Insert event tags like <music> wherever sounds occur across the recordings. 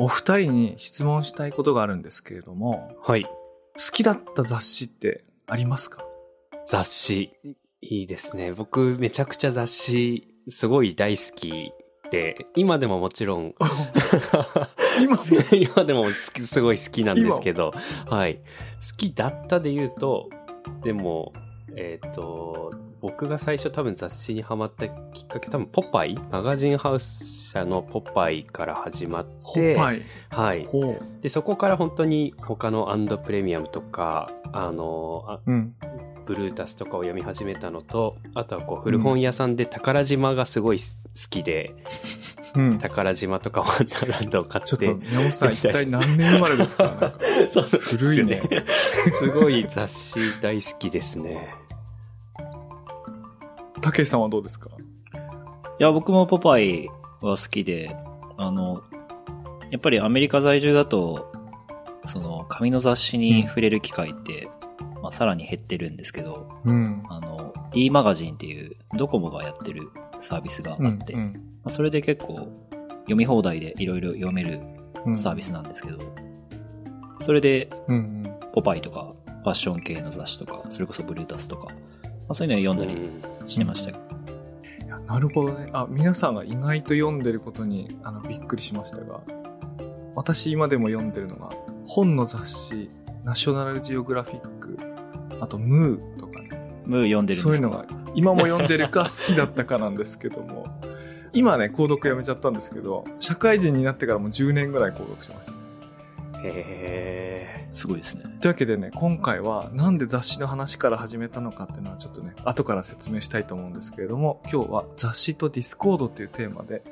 お二人に質問したいことがあるんですけれども、はい。好きだった雑誌ってありますか？雑誌。いいですね。僕、めちゃくちゃ雑誌、すごい大好きで、今でももちろん、今 <laughs> 今でも <laughs> すごい好きなんですけど、はい。好きだったで言うと、でも、えっ、と、僕が最初多分雑誌にハマったきっかけ、多分ポパイ？マガジンハウス社のポパイから始まって、はい。で、そこから本当に他のアンドプレミアムとか、あの、あうん。ブルータスとかを読み始めたのと、あとはこう古本屋さんで宝島がすごいす好きで、うん。宝島とかワンダーランドを買って、ちょっと、宮本さん、一体何年生まれですか？<laughs> です古いね。すごい雑誌大好きですね。たけしさんはどうですか？いや、僕もポパイは好きで、あの、やっぱりアメリカ在住だと、その、紙の雑誌に触れる機会って、まあ、さらに減ってるんですけど、うん。あの、D マガジンっていうドコモがやってるサービスがあって、まうん。あ、それで結構読み放題でいろいろ読めるうん。サービスなんですけど、それでうんうん。ポパイとかファッション系の雑誌とか、それこそブルータスとか、まあ、そういうのを読んだりうんしてました。いやなるほどね。あ、皆さんが意外と読んでることに、あの、びっくりしましたが、私今でも読んでるのが、本の雑誌、ナショナルジオグラフィック、あと、ムーとかね。ムー読んでるそういうのが、今も読んでるか好きだったかなんですけども、今ね、購読やめちゃったんですけど、社会人になってからもう10年ぐらい購読してました。へすごいですね。というわけでね、今回はなんで雑誌の話から始めたのかっていうのはちょっとね、後から説明したいと思うんですけれども、今日は雑誌とディスコードっていうテーマで、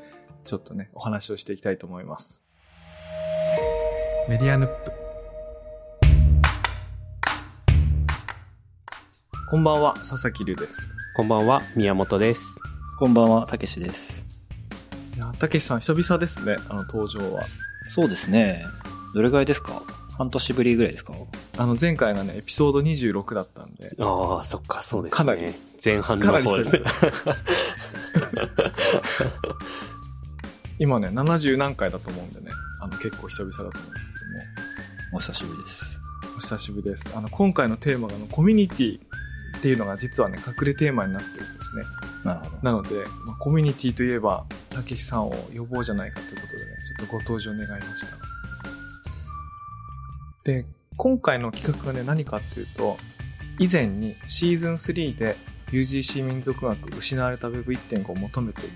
ちょっとね、お話をしていきたいと思います。メディアヌップ。こんばんは、佐々木隆です。ーこんばんは、宮本です。こんばんは、たけしです。いや、たけしさん久々ですね、あの登場は。そうですね。どれぐらいですか？半年ぶりぐらいですか？あの前回がね、エピソード26だったんで、ああ、そっか、そうですね。かなり。前半の方です。今ね、70何回だと思うんでね、あの結構久々だと思うんですけども、お久しぶりです。お久しぶりです。あの、今回のテーマがあのコミュニティっていうのが実はね、隠れテーマになってるんですね。なるほど。なので、まあ、コミュニティといえば、たけしさんを呼ぼうじゃないかということでね、ちょっとご登場願いました。で、今回の企画がね、何かっていうと、以前にシーズン3で UGC 民族学失われた Web1.5 を求めている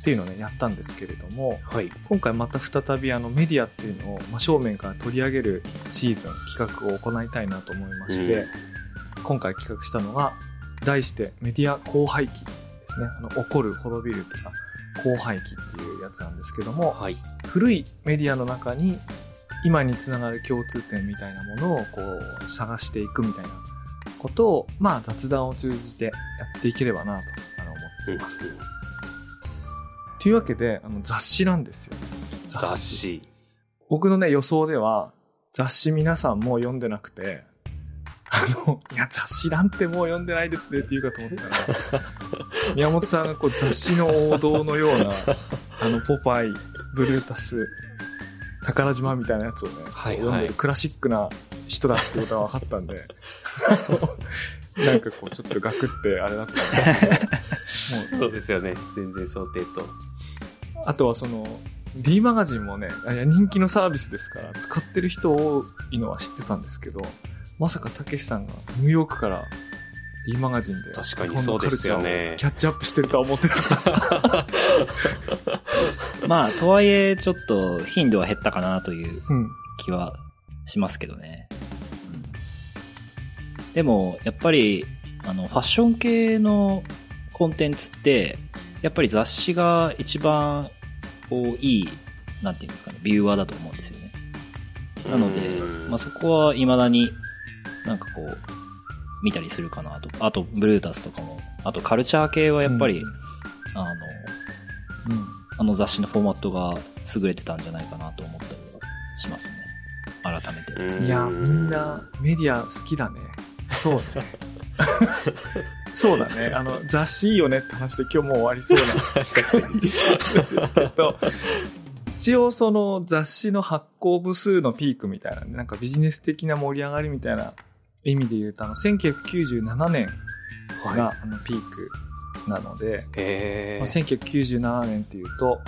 っていうのをね、やったんですけれども、はい。今回また再びあのメディアっていうのを真正面から取り上げるシーズン企画を行いたいなと思いまして、うん今回企画したのが題してメディア荒廃期ですねあの起こる滅びるとか荒廃期っていうやつなんですけどもはい。古いメディアの中に今につながる共通点みたいなものをこう探していくみたいなことをまあ雑談を通じてやっていければなとあの思っています。というわけであの雑誌なんですよ。雑誌。僕のね、予想では、雑誌皆さんもう読んでなくて、あの、いや、雑誌なんてもう読んでないですねって言うかと思ったら、<laughs> 宮本さんがこう雑誌の王道のような、あの、ポパイ、ブルータス、宝島みたいなやつをね、はい読んでるクラシックな人だってことが分かったんで、<laughs> なんかこう、ちょっとガクってあれだったんですけど、もうそうですよね。全然想定と。あとはその、D マガジンもね、あいや人気のサービスですから、使ってる人多いのは知ってたんですけど、まさかたけしさんがニューヨークから D マガジンで、確かにそうですよねキャッチアップしてるとは思ってなかった。<laughs> まあ、とはいえ、ちょっと頻度は減ったかなといううん。気はしますけどね。うんでも、やっぱり、あの、ファッション系のコンテンツって、やっぱり雑誌が一番、こう、いい、なんていうんですかね、ビューワーだと思うんですよね。なのでうん、まあ、そこは未だになんかこう、見たりするかなと。あと、ブルータスとかも。あと、カルチャー系はやっぱり、うんあの、うん。あの雑誌のフォーマットが優れてたんじゃないかなと思ったりはしますね。改めて。うんいや、みんなメディア好きだね。そうね。そうだね。<laughs> あの、雑誌いいよねって話で今日もう終わりそうな確かに。ですけど、一応その雑誌の発行部数のピークみたいなね、なんかビジネス的な盛り上がりみたいな意味で言うと、あの、1997年があのピークなので、へまあ、1997年っていうと、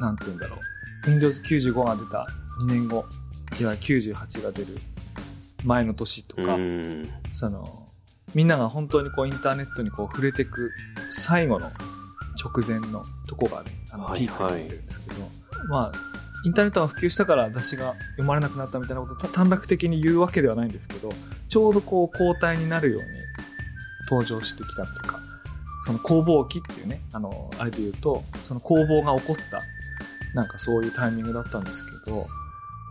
なんて言うんだろう。Windows 95が出た2年後、いわゆる98が出る前の年とか、うん。その、みんなが本当にこうインターネットにこう触れていく最後の直前のとこがね、あのはいピークになってるんですけど、まあ、インターネットが普及したから雑誌が読まれなくなったみたいなことを短絡的に言うわけではないんですけど、ちょうどこう交代になるように登場してきたとか、その攻防期っていうね、あの、あれで言うと、その攻防が起こった、なんかそういうタイミングだったんですけど、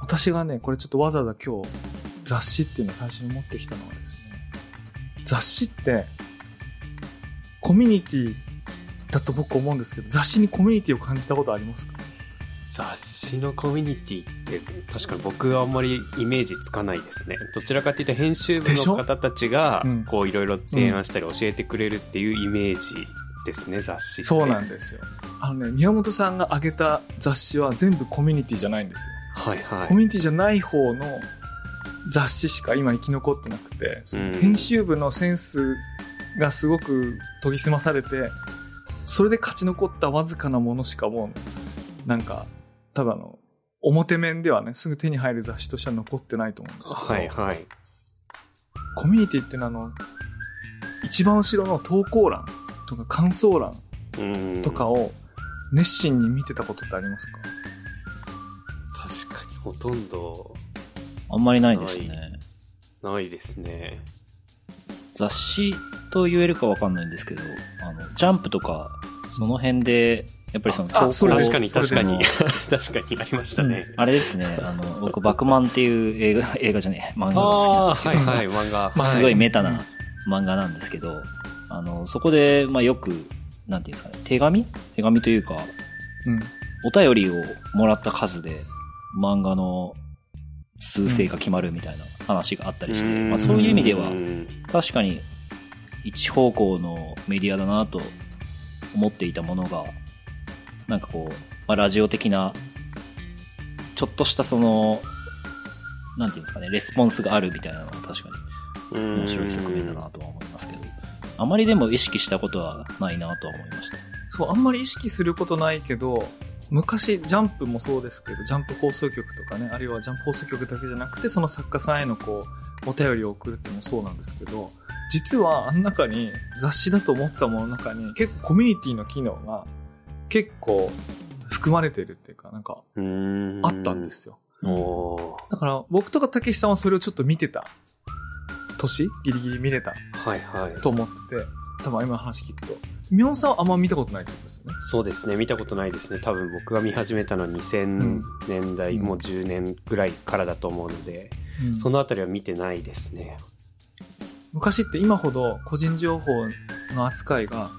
私がね、これちょっとわざわざ今日雑誌っていうのを最初に持ってきたのはですね、雑誌って、コミュニティだと僕思うんですけど、雑誌にコミュニティを感じたことありますか？雑誌のコミュニティって確かに僕はあんまりイメージつかないですね。どちらかというと編集部の方たちがうんこういろいろ提案したり教えてくれるっていうイメージですね、雑誌って。そうなんですよ。あのね、宮本さんが挙げた雑誌は全部コミュニティじゃないんですよ。はいはい。コミュニティじゃない方の雑誌しか今生き残ってなくて、うん編集部のセンスがすごく研ぎ澄まされて、それで勝ち残ったわずかなものしかもう、なんか、ただの、表面ではね、すぐ手に入る雑誌としては残ってないと思うんですけど、はいはい。コミュニティっていうのはあの、一番後ろの投稿欄とか感想欄うん。とかを熱心に見てたことってありますか？確かにほとんどあんまりないですね。ないですね。雑誌と言えるかわかんないんですけど、あの、ジャンプとか、その辺で、やっぱりその投稿確かに確かに。確かにありましたね。あれですね、あの、僕、バクマンっていう映画、映画じゃねえ、漫画が好きなんですけど、はいはい、漫画。まあすごいメタうん。な漫画なんですけど、あの、そこで、まあよく、なんていうんですかね、手紙？手紙というか、うん。お便りをもらった数で、漫画の数勢が決まるみたいな話があったりして、うん。まあそういう意味ではう、ん。確かに一方向のメディアだなと思っていたものが、なんかこう、まあ、ラジオ的な、ちょっとしたその、なんていうんですかね、レスポンスがあるみたいなのは確かに面白い側面だなとは思いますけど、あまりでも意識したことはないなとは思いました。そう、あんまり意識することないけど、昔、ジャンプもそうですけど、ジャンプ放送局とかね、あるいはジャンプ放送局だけじゃなくて、その作家さんへのこう、お便りを送るっていうのもそうなんですけど、実はあの中に、雑誌だと思ったものの中に、結構コミュニティの機能が、結構含まれてるっていうか、なんか、うんあったんで。すよ。だから、僕とかたけしさんはそれをちょっと見てた。年？ギリギリ見れた？はいはい。と思ってて、多分今の話聞くと。ミョンさんはあんま見たことないってことですよね？そうですね、見たことないですね。多分僕が見始めたのは2000年代、うんもう10年ぐらいからだと思うので、そのあたりは見てないですね。昔って今ほど個人情報の扱いが、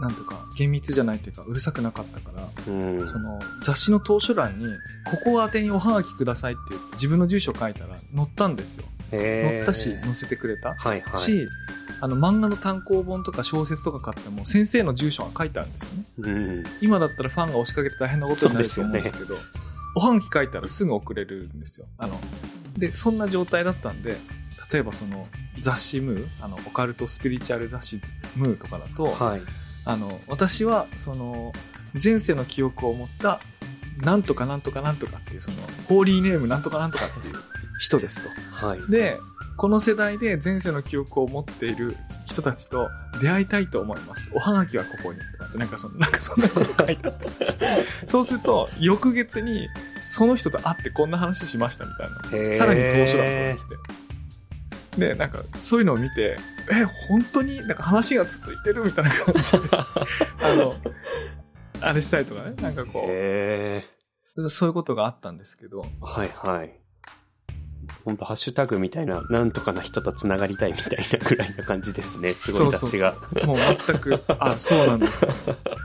なんとか厳密じゃないというか、うるさくなかったから、うん。その雑誌の投書欄に、ここ宛てにおはがきくださいって言って自分の住所書いたら載ったんですよ。載ったし、載せてくれた。はいはい。し、あの漫画の単行本とか小説とか買っても先生の住所が書いてあるんですよね。うん。今だったらファンが押しかけて大変なことになると思うんですけど、おはがき書いたらすぐ送れるんですよ。あの、で、そんな状態だったんで、例えばその雑誌ムー、あの、オカルトスピリチュアル雑誌ムーとかだと、はい。あの、私はその、前世の記憶を持った、なんとかなんとかなんとかっていう、その、ホーリーネームなんとかなんとかっていう人ですと。はい。で、この世代で前世の記憶を持っている人たちと出会いたいと思いますと。おはがきはここに。とかって、なんかその、なんかそんなこと書いてあったりして。そうすると、翌月に、その人と会ってこんな話しましたみたいな。さらに投書欄とかして。で、なんか、そういうのを見て、え、本当になんか話が続いてるみたいな感じで、<laughs> あの、あれしたりとかね、なんかこへう、そういうことがあったんですけど、ーはいはい。本当ハッシュタグみたいな、なんとかな人とつながりたいみたいなぐらいな感じですね。すごい雑誌が。もう全く、あ、そうなんですよ。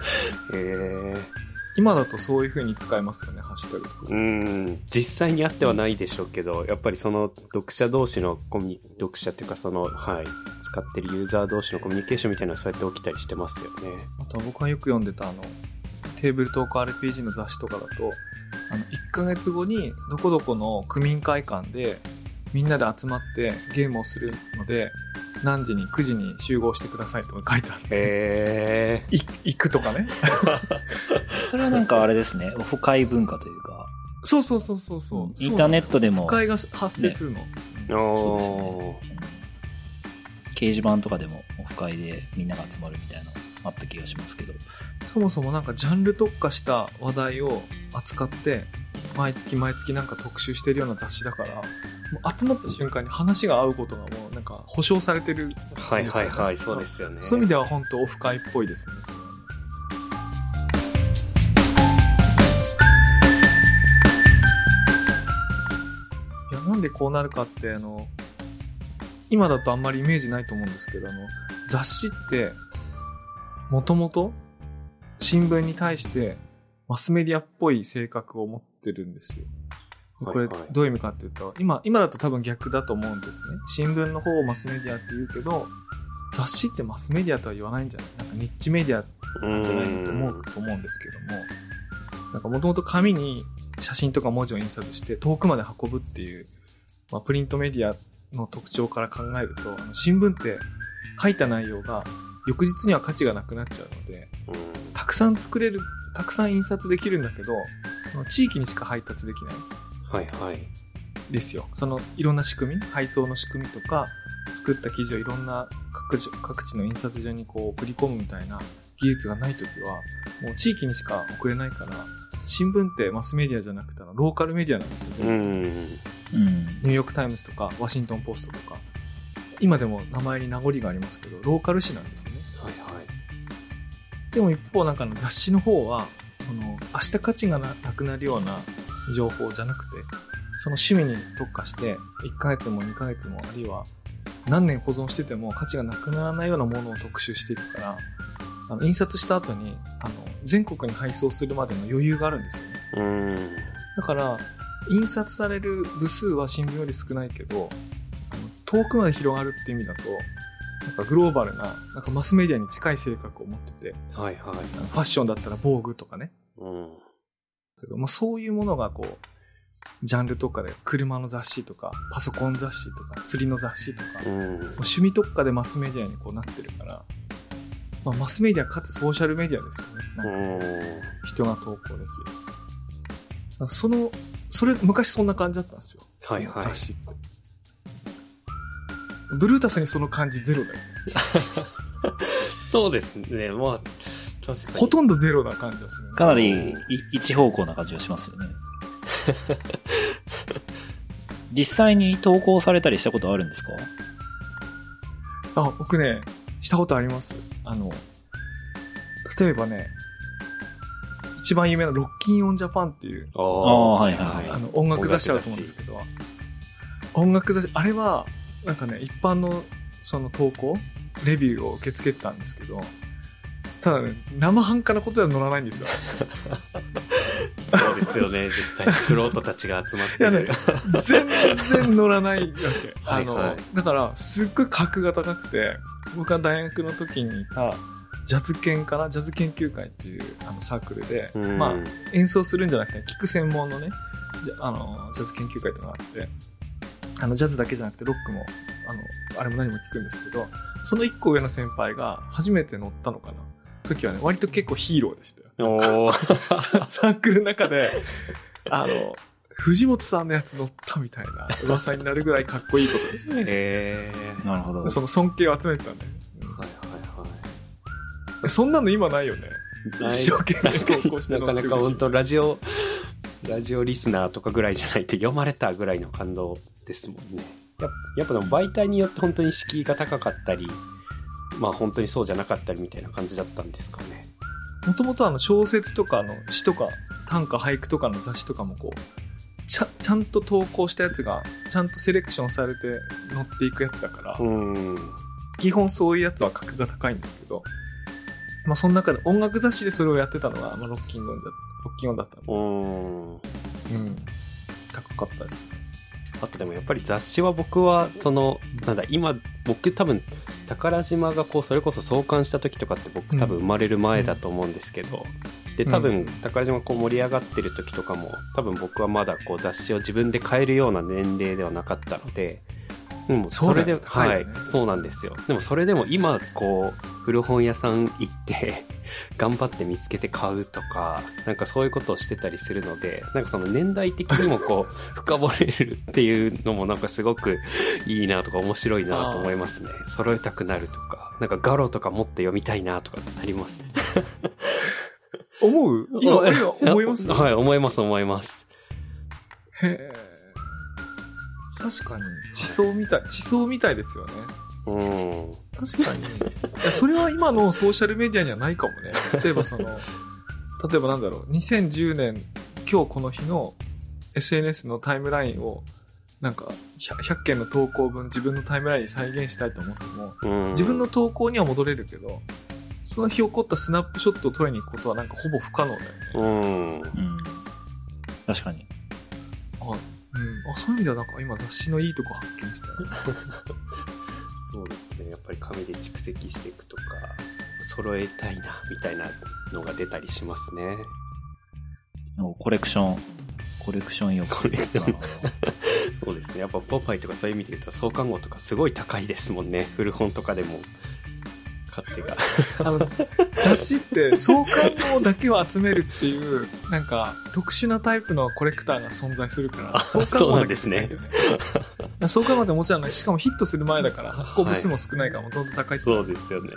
<laughs> へー今だとそういう風に使えますよね、ハッシュタグとか。うん、実際にあってはないでしょうけど、やっぱりその読者同士のコミュニ、読者っていうかその、はい、使ってるユーザー同士のコミュニケーションみたいなのはそうやって起きたりしてますよね。あとは僕がよく読んでたあの、テーブルトーク RPG の雑誌とかだと、あの、1ヶ月後に、どこどこの区民会館で、みんなで集まってゲームをするので、何時に9時に集合してくださいとか書いてあって、へい行くとかね。<laughs> それはなんかあれですね、オフ会文化というか、そうそうそうそうそう。インターネットでも不、快が発生するの。ー。おー。そう掲示板とかでもオフ会でみんなが集まるみたいなのあった気がしますけど。そもそもなんかジャンル特化した話題を扱って、毎月毎月なんか特集してるような雑誌だから、もう集まった瞬間に話が合うことがもうなんか保証されてるんですよね。はいはいはい、そうですよね。そういう意味では本当オフ会っぽいですね。それはねいや、なんでこうなるかって、あの、今だとあんまりイメージないと思うんですけど、あの、雑誌って、もともと新聞に対してマスメディアっぽい性格を持ってるんですよ。でこれはいはいどういう意味かっていうと、今、今だと多分逆だと思うんですね。新聞の方をマスメディアって言うけど、雑誌ってマスメディアとは言わないんじゃない？なんかニッチメディアうなんじゃないと思うと思うんですけども、なんかもともと紙に写真とか文字を印刷して遠くまで運ぶっていう、まあ、プリントメディアの特徴から考えると、あの新聞って書いた内容が翌日には価値がなくなっちゃうので、うんたくさん作れる、たくさん印刷できるんだけど、その地域にしか配達できないはいはい。ですよ。そのいろんな仕組み、配送の仕組みとか、作った記事をいろんな各地各地の印刷所にこう送り込むみたいな技術がないときは、もう地域にしか送れないから、新聞ってマスメディアじゃなくてあのローカルメディアなんですよ、うねん。うん。ニューヨークタイムズとかワシントンポストとか。今でも名前に名残がありますけど、ローカル紙なんですよね。はいはい。でも一方なんかあの雑誌の方は、その明日価値がななくなるような情報じゃなくて、その趣味に特化して、1ヶ月も2ヶ月もあるいは何年保存してても価値がなくならないようなものを特集していくから、あの印刷した後にあの全国に配送するまでの余裕があるんですよね。うん。だから、印刷される部数は新聞より少ないけど、遠くまで広がるっていう意味だと、なんかグローバルな、なんかマスメディアに近い性格を持ってて、はいはい。ファッションだったら防具とかね。うん。けどもうそういうものがこう、ジャンルとかで車の雑誌とか、パソコン雑誌とか、釣りの雑誌とか、もううん。趣味特化でマスメディアにこうなってるから、まあ、マスメディアかつソーシャルメディアですよね。なんかうん。人が投稿できる。その、それ、昔そんな感じだったんですよ。はいはい雑誌って。ブルータスにその感じゼロだよね。<laughs> そうですね。まあ、確かに。ほとんどゼロな感じがするね。かなりい一方向な感じがしますよね。<laughs> 実際に投稿されたりしたことあるんですか？あ、僕ね、したことあります。あの、例えばね、一番有名なロッキンオンジャパンっていう、ああ、はいはいあの、音楽雑誌あると思うんですけど、音楽雑誌、あれは、なんかね、一般の、その投稿、レビューを受け付けてたんですけど、ただね、生半可なことでは載らないんですよ。そうですよね。<laughs> 絶対、クロートたちが集まっていやねる。、全然乗らないわけ。あの、はいはいだから、すっごい格が高くて、僕が大学の時にいた、ジャズ研かな？ジャズ研究会っていうあのサークルで、うんまあ、演奏するんじゃなくて、聴く専門のね、あの、ジャズ研究会っていうのがあって、あの、ジャズだけじゃなくて、ロックも、あの、あれも何も聞くんですけど、その一個上の先輩が初めて乗ったのかな時はね、割と結構ヒーローでしたよ。おーサ <laughs> サークルの中で、あの、藤本さんのやつ乗ったみたいな噂になるぐらいかっこいいことでしたね。えー。なるほど。その尊敬を集めてたんで。うんはいはいはい。そんなの今ないよね。一生懸命確かに投稿してなかなか本当ラジオ、ラジオリスナーとかぐらいじゃないと読まれたぐらいの感動ですもんね。やっやっぱでも媒体によって本当に敷居が高かったり、まあ本当にそうじゃなかったりみたいな感じだったんですかね。もともとあの小説とかの詩とか短歌俳句とかの雑誌とかもこう、ちゃ、ちゃんと投稿したやつが、ちゃんとセレクションされて載っていくやつだから、うん。基本そういうやつは格が高いんですけど、まあその中で音楽雑誌でそれをやってたのが、まあロッキンオンだ、ロッキンオンだったんで、うん。うん。高かったですね。あとでもやっぱり雑誌は僕は、その、なんだ、今、僕多分、宝島がこう、それこそ創刊した時とかって僕多分生まれる前だと思うんですけど、で、多分、うん宝島がこう盛り上がってる時とかも、多分僕はまだこう雑誌を自分で買えるような年齢ではなかったので、でもそれで、ねはいそうなんですよ。でもそれでも今、こう、古本屋さん行って、<laughs> 頑張って見つけて買うとか、なんかそういうことをしてたりするので、なんかその年代的にもこう、<laughs> 深掘れるっていうのもなんかすごくいいなとか面白いなと思いますね。揃えたくなるとか、なんかガロとかもっと読みたいなとかなります。<laughs> 思う？今、今思います？はい、思います思います。へえ。確かに、地層みたい、地層みたいですよね。うん。確かに。いや、それは今のソーシャルメディアにはないかもね。<laughs> 例えばその、例えばなんだろう、2010年、今日この日の SNS のタイムラインを、なんか100、100件の投稿分自分のタイムラインに再現したいと思っても、うん自分の投稿には戻れるけど、その日起こったスナップショットを撮りに行くことはなんかほぼ不可能だよね。うん。うん。確かに。あ、うん。あ、そういう意味ではなんか今雑誌のいいとこ発見した。<laughs> そうですね。やっぱり紙で蓄積していくとか、揃えたいな、みたいなのが出たりしますね。コレクション、コレクション欲。コレクション <laughs> そうですね。やっぱポパイとかそういう意味で言うと、創刊号とかすごい高いですもんね。古本とかでも。価値が。あの、雑誌って創刊号だけを集めるっていう、なんか特殊なタイプのコレクターが存在するから、あ創刊号ないんだよね。創刊号ってもちろんしかもヒットする前だから <laughs> 発行部数も少ないからもともと高いってそうですよね。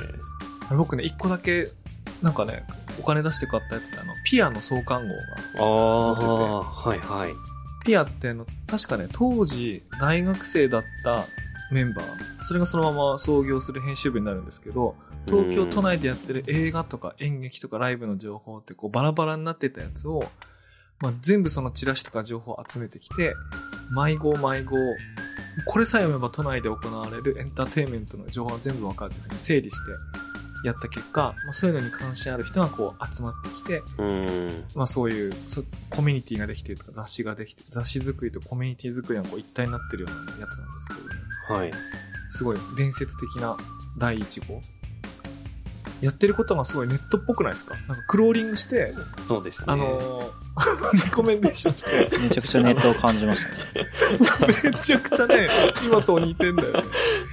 僕ね、一個だけ、なんかね、お金出して買ったやつで、あの、ピアの創刊号が。ああ、はいはい。ピアってあの、確かね、当時、大学生だったメンバー、それがそのまま創業する編集部になるんですけど、東京都内でやってる映画とか演劇とかライブの情報ってこうバラバラになってたやつを、まあ、全部そのチラシとか情報を集めてきて、迷子迷子、これさえ読めば都内で行われるエンターテインメントの情報が全部わかるっていうふうに整理してやった結果、まあ、そういうのに関心ある人がこう集まってきて、うん。まあそういうそコミュニティができてるとか雑誌ができて、雑誌作りとコミュニティ作りがこう一体になってるようなやつなんですけど、はい。すごい伝説的な第一号。やってることがすごいネットっぽくないですか？なんかクローリングして、そうですね。あのー、<laughs> リコメンデーションして、めちゃくちゃネットを感じましたね。<laughs> めちゃくちゃね、今と似てんだよね。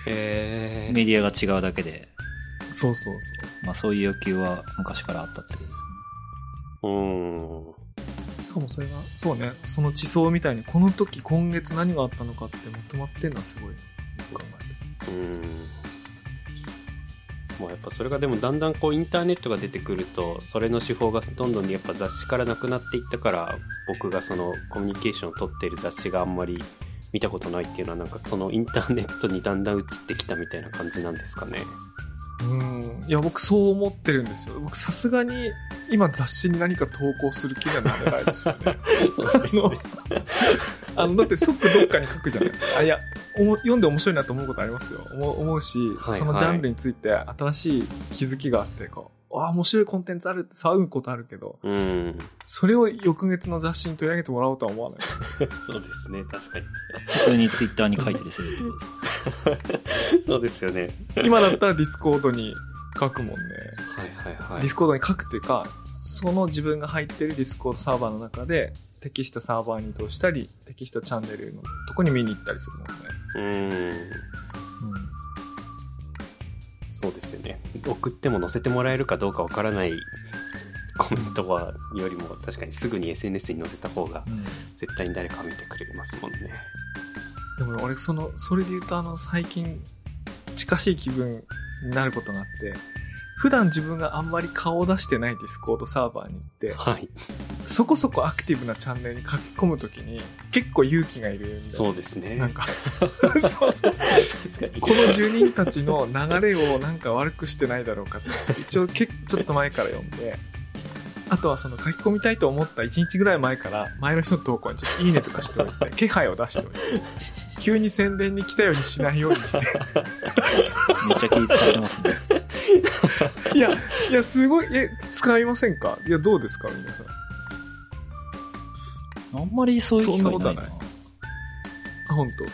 へメディアが違うだけで、そうそうまあそういう欲求は昔からあったってことですね。ー。うん。そう。しかもそれが、そうね、その地層みたいにこの時今月何があったのかってまとまってんのはすごい考えて。うん。もうやっぱそれがでもだんだんこうインターネットが出てくるとそれの手法がどんどんやっぱ雑誌からなくなっていったから僕がそのコミュニケーションを取っている雑誌があんまり見たことないっていうのはなんかそのインターネットにだんだん移ってきたみたいな感じなんですかね。うん。いや、僕そう思ってるんですよ。僕さすがに今雑誌に何か投稿する気にはなれないですよね。<laughs> あの、だって即どっかに書くじゃないですか。あ、いや、おも読んで面白いなと思うことありますよ。思う思うし、はいそのジャンルについて新しい気づきがあって、こう、あ、面白いコンテンツあるって騒ぐことあるけど、うん。それを翌月の雑誌に取り上げてもらおうとは思わない。<laughs> そうですね。確かに。普通にツイッターに書いたりするってことですか <laughs> そうですよね。今だったらディスコードに書くもんね。はいはいはい。ディスコードに書くっていうか、その自分が入ってるディスコードサーバーの中で、適したサーバーに移動したり、適したチャンネルのとこに見に行ったりするもんね。うん。うん。そうですよね。送っても載せてもらえるかどうかわからないコメントはよりも確かにすぐに SNS に載せた方がうん絶対に誰か見てくれますもんね。でも俺、その、それで言うとあの、最近、近しい気分になることがあって、普段自分があんまり顔を出してないディスコードサーバーに行って、はい。そこそこアクティブなチャンネルに書き込むときに、結構勇気がいるんだよねそうですね。なんか、<laughs> そうそう。確かに。この住人たちの流れをなんか悪くしてないだろうかって、一応けちょっと前から読んで、あとはその書き込みたいと思った1日ぐらい前から、前の人の投稿にちょっといいねとかしておいて、気配を出しておいて、急に宣伝に来たようにしないようにして。<laughs> めっちゃ気使ってますね。<laughs> いや、いや、すごい、え、使いませんか？いや、どうですか？皆さん。あんまりそういう機会ないな。そんなことはないあ、本当。い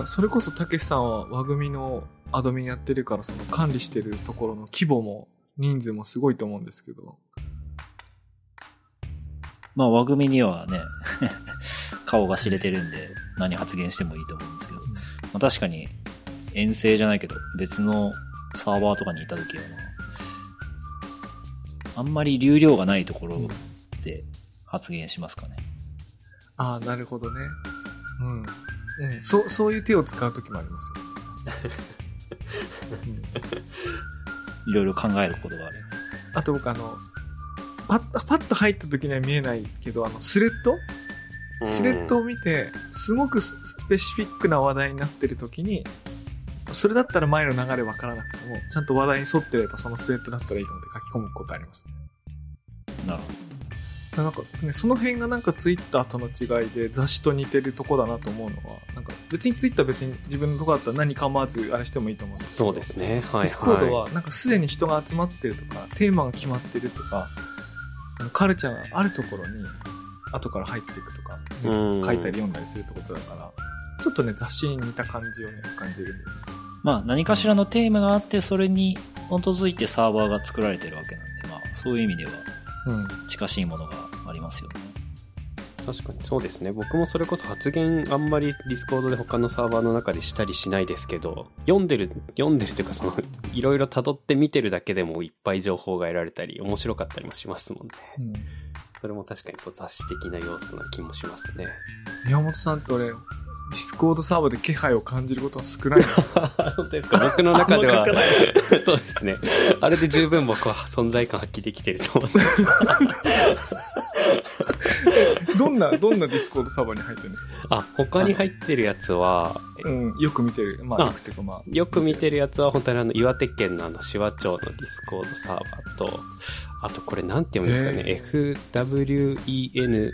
や、それこそたけしさんは和組のアドミンやってるから、その管理してるところの規模も人数もすごいと思うんですけど、まあ、輪組にはね、顔が知れてるんで、何発言してもいいと思うんですけど、まあ、確かに、遠征じゃないけど、別のサーバーとかにいた時は、あんまり流量がないところで発言しますかね。ああ、なるほどね。うん。うん、そう、そういう手を使うときもあります <laughs> いろいろ考えることがある。あと僕あの、パッ、パッと入った時には見えないけど、あの、スレッドスレッドを見て、すごくススペシフィックな話題になってる時に、それだったら前の流れわからなくても、ちゃんと話題に沿ってればそのスレッドだったらいいので書き込むことありますね。なるほなんかね、その辺がなんかツイッターとの違いで雑誌と似てるとこだなと思うのは、なんか別にツイッター別に自分のとこだったら何構わずあれしてもいいと思うんですけどそうですね。はい、はい。ディスコードはなんかすでに人が集まってるとか、テーマが決まってるとか、カルチャーがあるところに後から入っていくとか、うん書いたり読んだりするってことだから、ちょっとね、雑誌に似た感じをね、感じるんで。まあ、何かしらのテーマがあって、それに基づいてサーバーが作られてるわけなんで、まあ、そういう意味ではうん。近しいものがありますよね。確かにそうですね。僕もそれこそ発言あんまりディスコードで他のサーバーの中でしたりしないですけど、読んでる、読んでるというかその、<laughs> いろいろ辿って見てるだけでもいっぱい情報が得られたり、面白かったりもしますもんね。うん。それも確かにこう雑誌的な要素な気もしますね。宮本さんって俺、ディスコードサーバーで気配を感じることは少ないな <laughs> 本当ですか？僕の中ではそうですね。あれで十分僕は存在感発揮できてると思うんです。<laughs> どんな、どんなディスコードサーバーに入ってるんですか？あ、他に入ってるやつは、うん、よく見てる。まあ、あよくってかまあ。よく見てるやつは本当にあの岩手県のあの紫波町のディスコードサーバーと、あとこれなんて読むんですかね、FWEN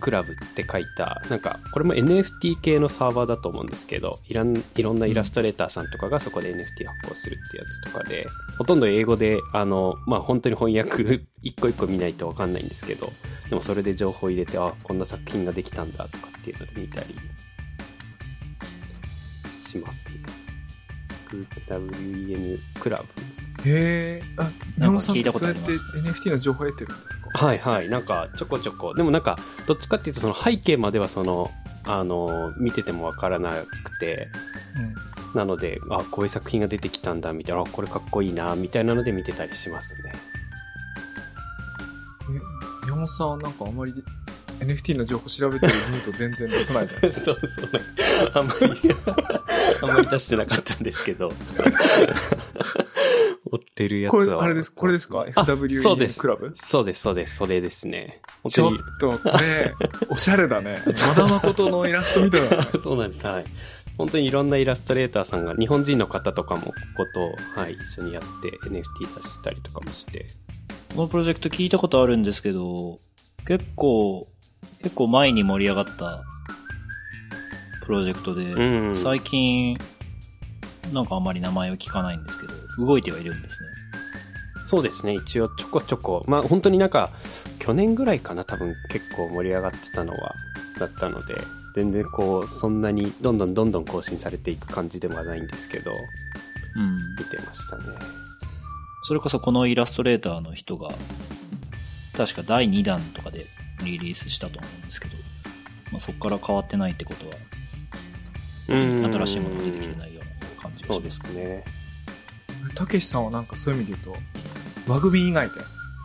クラブって書いた、なんかこれも NFT 系のサーバーだと思うんですけど、いらんいろんなイラストレーターさんとかがそこで NFT 発行するってやつとかで、ほとんど英語で、あの、まあ本当に翻訳 <laughs> 一個一個見ないとわかんないんですけど、でもそれで情報入れて、あ、こんな作品ができたんだとかっていうので見たりしますね。WEN クラブへえ。あ、なんか宮本さん聞いたってそうやことありますって NFT の情報を得てるんですか？はいはい。なんか、ちょこちょこ。でもなんか、どっちかっていうと、その背景まではその、あの、見ててもわからなくて、うん。なので、あ、こういう作品が出てきたんだ、みたいな、あこれかっこいいな、みたいなので見てたりしますね。え、宮本さんはなんかあんまり NFT の情報調べてる見ると全然出さないじゃないですか。<laughs> そうそう。あんまり、<laughs> あんまり出してなかったんですけど。<laughs> 追ってるやつこれ、は。あれです、これですか？あそうで ?FWE すクラブ？そうです、そうです、それですね。本ちょっ当に。と、これ、おしゃれだね。和田誠のイラストみたいな。そうなんです。はい。本当にいろんなイラストレーターさんが、日本人の方とかも、こと、はい、一緒にやって NFT 出したりとかもして。このプロジェクト聞いたことあるんですけど、結構、結構前に盛り上がったプロジェクトで、うん。最近、なんかあんまり名前を聞かないんですけど、動いてはいるんですね。そうですね。一応ちょこちょこ。まあ本当になんか、去年ぐらいかな、多分結構盛り上がってたのは、だったので、全然こう、そんなにどんどんどんどん更新されていく感じではないんですけど、うん。見てましたね。それこそこのイラストレーターの人が、確か第2弾とかでリリースしたと思うんですけど、まあ、そこから変わってないってことは、うん新しいものが出てきてないような感じがそうでしますね。たけしさんはなんかそういう意味で言うと、ワグミー以外で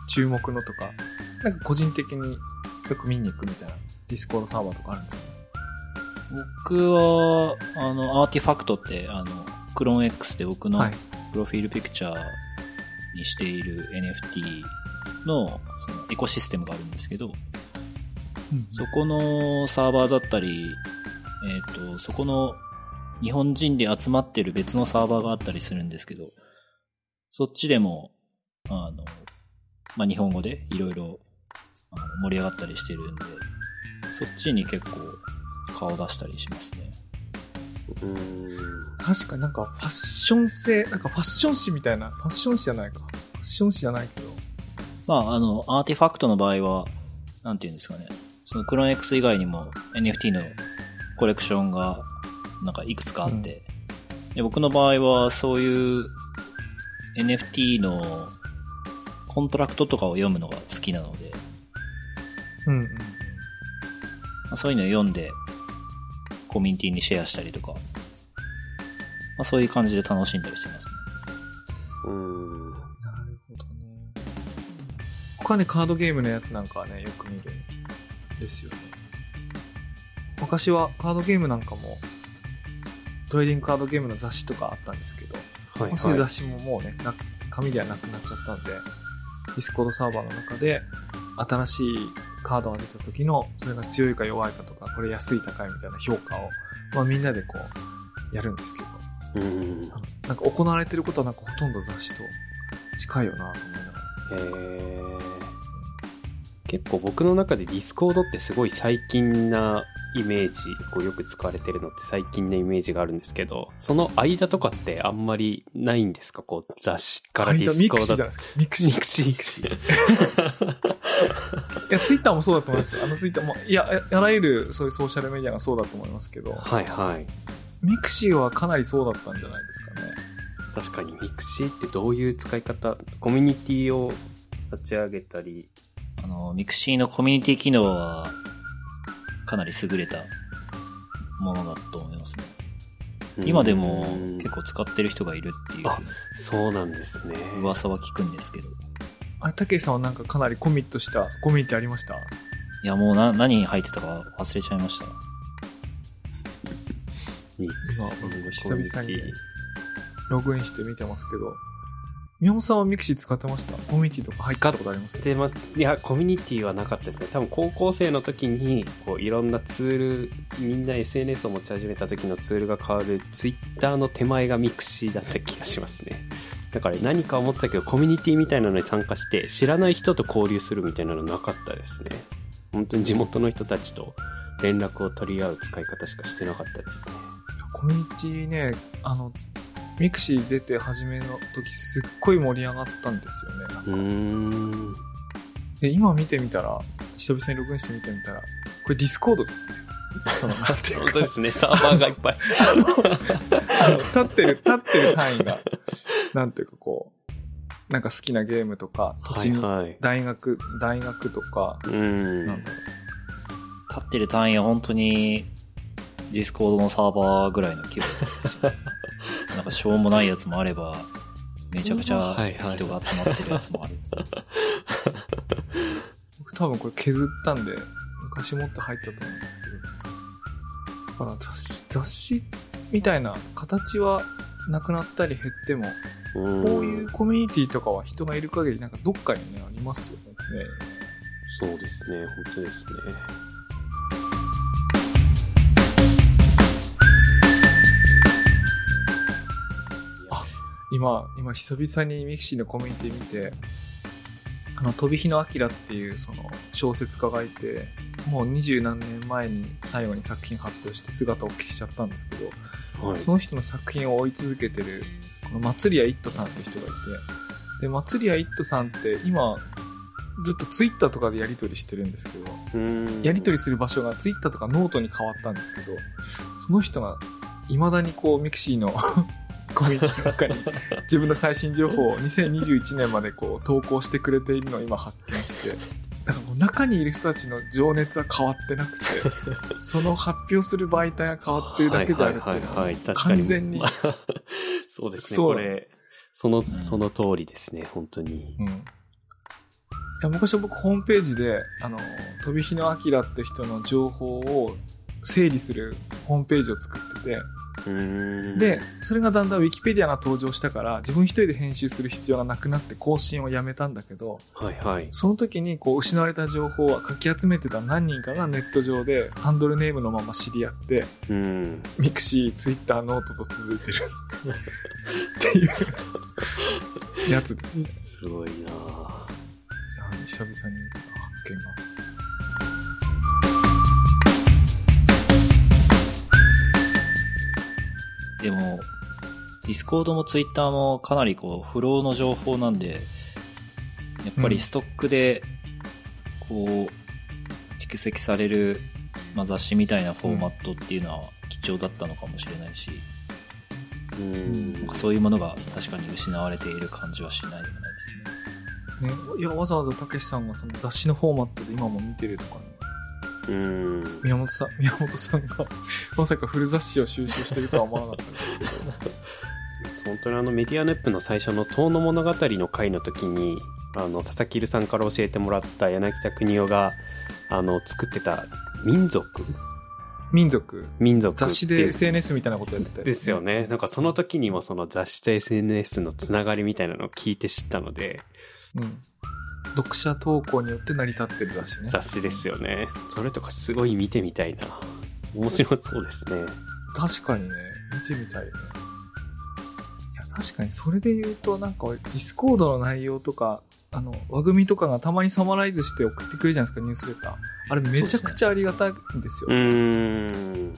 注目のとか、なんか個人的によく見に行くみたいなディスコードサーバーとかあるんですか？僕は、あの、 RTFKT って、あの、クローン X で僕のはい。プロフィールピクチャーにしている NFT のそのエコシステムがあるんですけど、そこのサーバーだったり、えっ、と、そこの日本人で集まってる別のサーバーがあったりするんですけど、そっちでも、あの、まあ、日本語でいろいろあの盛り上がったりしてるんで、そっちに結構顔出したりしますね。うん。確かになんかファッション性、なんかファッション誌みたいな、ファッション誌じゃないか。ファッション誌じゃないけど。まあ、あの、 RTFKT の場合は、なんていうんですかね。 CloneX 以外にも NFT のコレクションが、なんかいくつかあって、で僕の場合はそういう NFT のコントラクトとかを読むのが好きなので、うんうん。まあ、そういうのを読んで、コミュニティにシェアしたりとか、まあ、そういう感じで楽しんだりしてますね。うん。なるほどね。他にカードゲームのやつなんかはね、よく見るんですよね。昔はカードゲームなんかも、トレーディングカードゲームの雑誌とかあったんですけど、はいまあそういうはい。雑誌ももうね、な紙ではなくなっちゃったんで、デディスコードサーバーの中で、新しいカードが出た時の、それが強いか弱いかとか、これ安い高いみたいな評価を、まあみんなでこう、やるんですけど、うん。なんか行われてることはなんかほとんど雑誌と近いよなと思いながら。えー、結構僕の中でディスコードってすごい最近なイメージ、こうよく使われてるのって最近のイメージがあるんですけど、その間とかってあんまりないんですか？こう雑誌からディスコード。ミクシー。ミクシーミクシー。<laughs> いや、ツイッターもそうだと思いますよ。あのツイッターも、いや、あらゆるそういうソーシャルメディアがそうだと思いますけど、はいはい。ミクシーはかなりそうだったんじゃないですかね。確かにミクシーってどういう使い方、コミュニティを立ち上げたり、あの、ミクシーのコミュニティ機能は、かなり優れたものだと思いますね。今でもうん結構使ってる人がいるっていうあそうなんですね。噂は聞くんですけど。あれ、たけさんはなんかかなりコミットした、コミュニティありました？いや、もうな、何に入ってたか忘れちゃいました。ミクシーのコミュニティ久々にログインして見てますけど、宮本さんはミクシー使ってました？コミュニティとか入ったことあります？でま、いや、コミュニティはなかったですね。多分高校生の時に、こう、いろんなツール、みんな SNS を持ち始めた時のツールが変わる、ツイッターの手前がミクシーだった気がしますね。だから何か思ってたけど、コミュニティみたいなのに参加して、知らない人と交流するみたいなのなかったですね。本当に地元の人たちと連絡を取り合う使い方しかしてなかったですね。コミュニティね、あの、ミクシー出て初めの時すっごい盛り上がったんですよね。なんかうーん。で、今見てみたら、久々にログインして見てみたら、これディスコードですね。その、なんていうか本当ですね。サーバーがいっぱい。あの、立ってる、立ってる単位が、なんていうかこう、なんか好きなゲームとか、土地に、はいはい。大学、大学とか、うん。なんだろう。立ってる単位は本当に、ディスコードのサーバーぐらいの規模です <laughs> か、しょうもないやつもあれば、めちゃくちゃはいはい人が集まってるやつもある。<laughs> 僕多分これ削ったんで、昔もっと入ったと思うんですけど。だから雑誌、雑誌みたいな形はなくなったり減っても、うんこういうコミュニティとかは人がいる限りなんかどっかにね、ありますよね、常にね。そうですね。本当ですね。今、今久々にミクシーのコミュニティ見て、あの、飛び火のアキラっていうその小説家がいて、もう二十何年前に最後に作品発表して姿を消しちゃったんですけど、はい。その人の作品を追い続けてる、この松屋一斗さんっていう人がいて、で、松屋一斗さんって今、ずっとツイッターとかでやり取りしてるんですけど、うんやり取りする場所がツイッターとかノートに変わったんですけど、その人が未だにこうミクシーのコミュニティの中に自分の最新情報を2021年までこう投稿してくれているのを今発見して、だからもう中にいる人たちの情熱は変わってなくて、<laughs> その発表する媒体が変わってるだけであるっていうのは完全に、そうですね。これ、そのう、んその通りですね。本当に。うん。いや昔は僕ホームページで、あの、飛び火のアキラって人の情報を整理するホームページを作ってて、うんで、それがだんだんウィキペディアが登場したから、自分一人で編集する必要がなくなって更新をやめたんだけど、はいはい。その時にこう失われた情報はかき集めてた何人かがネット上でハンドルネームのまま知り合って、うん。ミクシー、ツイッター、ノートと続いてるっていうやつです。すごいなぁ久々に発見が。でも、ディスコードもツイッターもかなりこう、フローの情報なんで、やっぱりストックで、こう、蓄積される、まあ、雑誌みたいなフォーマットっていうのは貴重だったのかもしれないし、うんなんかそういうものが確かに失われている感じはしないでもないですね。ね、いや、わざわざたけしさんがその雑誌のフォーマットで今も見てるとかね。うん。宮本さん、宮本さんが、<laughs> まさか古雑誌を収集してるとは思わなかったですけど。本当にあのメディアネップの最初の遠野物語の回の時に、あの、佐々木留さんから教えてもらった柳田国男が、あの、作ってた民俗？民俗、民俗雑誌で SNS みたいなことやってたですよ。ね。なんかその時にもその雑誌と SNS のつながりみたいなのを聞いて知ったので、うん。読者投稿によって成り立ってる雑誌ね。雑誌ですよね。それとかすごい見てみたいな。面白そうですね。確かにね、見てみたいね。いや、確かにそれで言うと、なんか、ディスコードの内容とか、あの、輪組みとかがたまにサマライズして送ってくれるじゃないですか、ニュースレター。あれめちゃくちゃありがたいんですよ。うーん。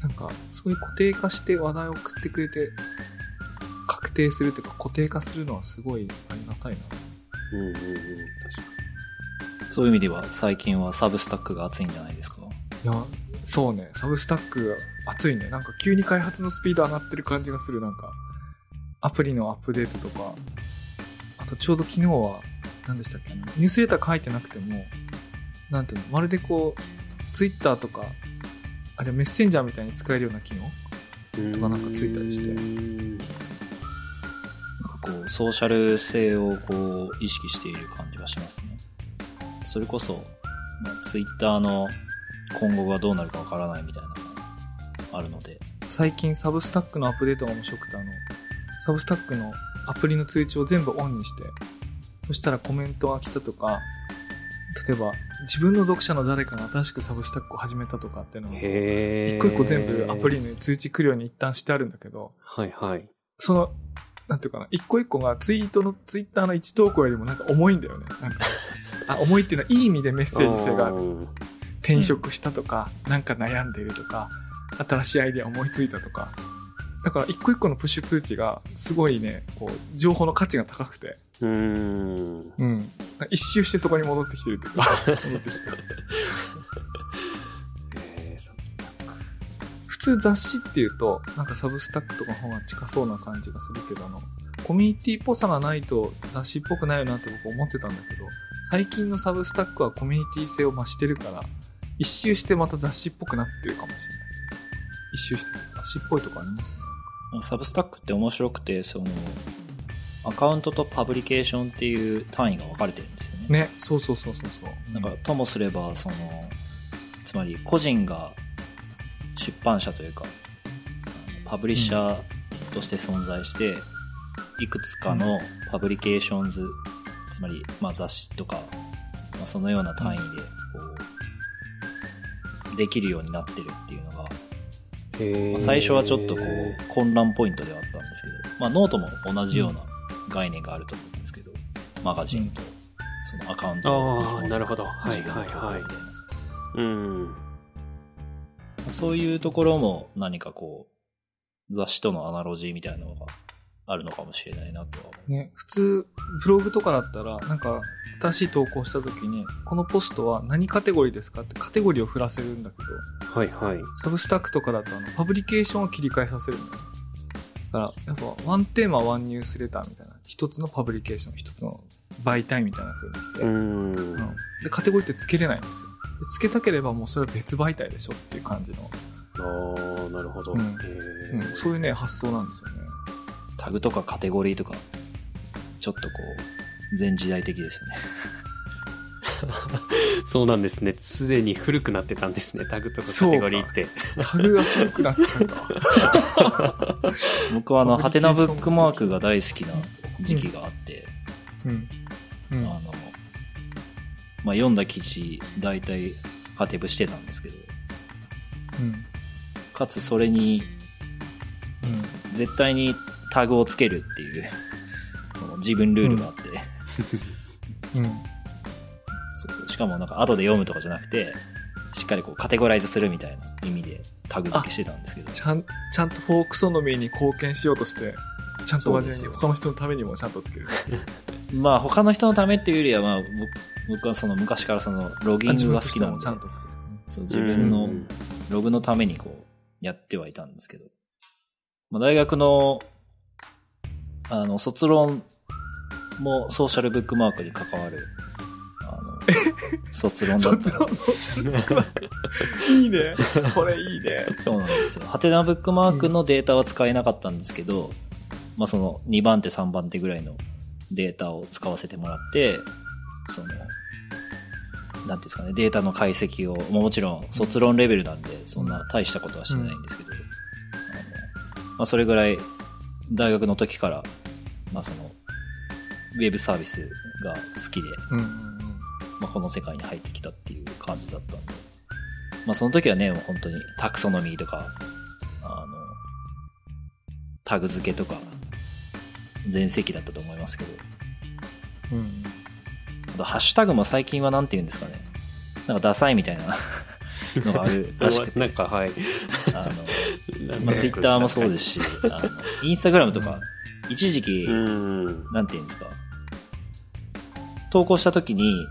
なんか、そういう固定化して話題を送ってくれて、確定するというか固定化するのはすごいありがたいな。うんうんうん。確かそういう意味では最近はサブスタックが熱いんじゃないですか？いや、そうね、サブスタックが熱いね。なんか急に開発のスピード上がってる感じがする。なんか、アプリのアップデートとか、あとちょうど昨日は、何でしたっけ？ニュースレター書いてなくても、なんていうの、まるでこう、ツイッターとか、あれメッセンジャーみたいに使えるような機能？に。とかなんかついたりしてこう、ソーシャル性をこう、意識している感じがしますね。それこそ、まあ、ツイッターの今後がどうなるかわからないみたいなのがあるので、最近サブスタックのアップデートが面白くて、あの、サブスタックのアプリの通知を全部オンにして、そしたらコメントが来たとか、例えば自分の読者の誰かが新しくサブスタックを始めたとかっていうのが、へー一個一個全部アプリに通知来るように一旦してあるんだけど、はいはい。その、なんていうかな、一個一個がツイートの、ツイッターの一投稿よりもなんか重いんだよね。なんか、あ、重いっていうのはいい意味でメッセージ性がある。うん転職したとか、なんか悩んでるとか、新しいアイデア思いついたとか。だから一個一個のプッシュ通知がすごいね、こう、情報の価値が高くて、うーん。うん。一周してそこに戻ってきてるっていうか、戻ってきてる。<laughs> 通雑誌っていうと、なんかサブスタックとかの方が近そうな感じがするけど、あの、コミュニティっぽさがないと雑誌っぽくないよなって僕思ってたんだけど、最近のサブスタックはコミュニティ性を増してるから、一周してまた雑誌っぽくなってるかもしれないですね。一周して雑誌っぽいとこありますね。サブスタックって面白くて、その、アカウントとパブリケーションっていう単位が分かれてるんですよね。ね、そうそうそうそうそう。なんか、ともすれば、その、つまり個人が出版社というか、パブリッシャーとして存在して、いくつかの publications、つまり、まあ雑誌とか、まあ、そのような単位で、こう、できるようになってるっていうのが、まあ最初はちょっとこう混乱ポイントではあったんですけど、まあ、ノートも同じような概念があると思うんですけど、マガジンとそのアカウントあーなるほど。はい自分の投稿みたいな。うん。そういうところも何かこう雑誌とのアナロジーみたいなのがあるのかもしれないなとは思う。ね、普通、ブログとかだったら、なんか、新しい投稿した時に、このポストは何カテゴリーですかってカテゴリーを振らせるんだけど、はいはい。サブスタックとかだとあの、パブリケーションを切り替えさせるんだ。だから、やっぱ、ワンテーマ、ワンニュースレターみたいな、一つのパブリケーション、一つの媒体みたいな風にして、ううんん。で、カテゴリーって付けれないんですよ。で付けたければもうそれは別媒体でしょっていう感じの、ああ、なるほど。うんへうん、ーそういうね、発想なんですよね。タグとかカテゴリーとか、ちょっとこう、前時代的ですよね。<laughs> そうなんですね。すでに古くなってたんですね。タグとかカテゴリーって。タグが古くなってたんだ。<laughs> 僕はあの、ハテナブックマークが大好きな時期があって、うん。うん。あの、まあ、読んだ記事、大体、ハテブしてたんですけど、うん。かつそれに、うん。絶対にタグをつけるっていう、自分ルールがあって、うん。そうそうしかもなんか後で読むとかじゃなくて、しっかりこうカテゴライズするみたいな意味でタグ付けしてたんですけど、ちゃん、ちゃんとフォークソノミーに貢献しようとして、ちゃんと真面目に他の人のためにもちゃんとつける。<laughs> まあ他の人のためっていうよりは、まあ僕僕はその昔からそのロギングが好きなのでちゃ、んとつける。そう自分のうんログのためにこうやってはいたんですけど、まあ、大学のあの卒論もソーシャルブックマークに関わる、あの、卒論だった <laughs> 卒論、ソーシャルブックマーク。<laughs> いいね。それいいね。そうなんですよ。ハテナブックマークのデータは使えなかったんですけど、まあその2番手3番手ぐらいのデータを使わせてもらって、その、なんていうんですかね、データの解析を、もちろん卒論レベルなんで、そんな大したことはしてないんですけど、あのまあそれぐらい大学の時から、まあその、ウェブサービスが好きで、うんうんうん。まあ、この世界に入ってきたっていう感じだったんで、まあ、その時はね、もう本当にタクソノミーとか、あの、タグ付けとか、全盛期だったと思いますけど、うんハッシュタグも最近はなんて言うんですかね、なんかダサいみたいなのがあるらしくて、<laughs> なんか、はい。あの、まあ、かツイッターもそうですし、あの、インスタグラムとか、一時期、うん。なんて言うんですか。投稿した時に、